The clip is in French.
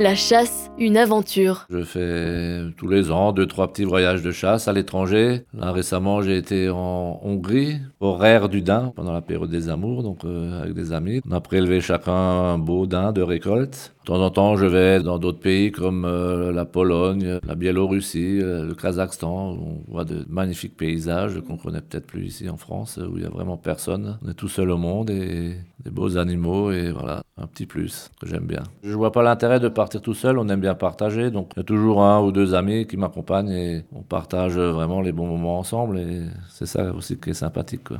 La chasse, une aventure. Je fais tous les ans deux, trois petits voyages de chasse à l'étranger. Là, récemment, j'ai été en Hongrie, au Rare du Dain, pendant la période des amours, donc euh, avec des amis. On a prélevé chacun un beau daim de récolte. De temps en temps, je vais dans d'autres pays comme euh, la Pologne, la Biélorussie, euh, le Kazakhstan. Où on voit de magnifiques paysages qu'on connaît peut-être plus ici en France, où il y a vraiment personne. On est tout seul au monde et des beaux animaux et voilà, un petit plus que j'aime bien. Je vois pas l'intérêt de partir tout seul. On aime bien partager, donc il y a toujours un ou deux amis qui m'accompagnent et on partage vraiment les bons moments ensemble et c'est ça aussi qui est sympathique. Quoi.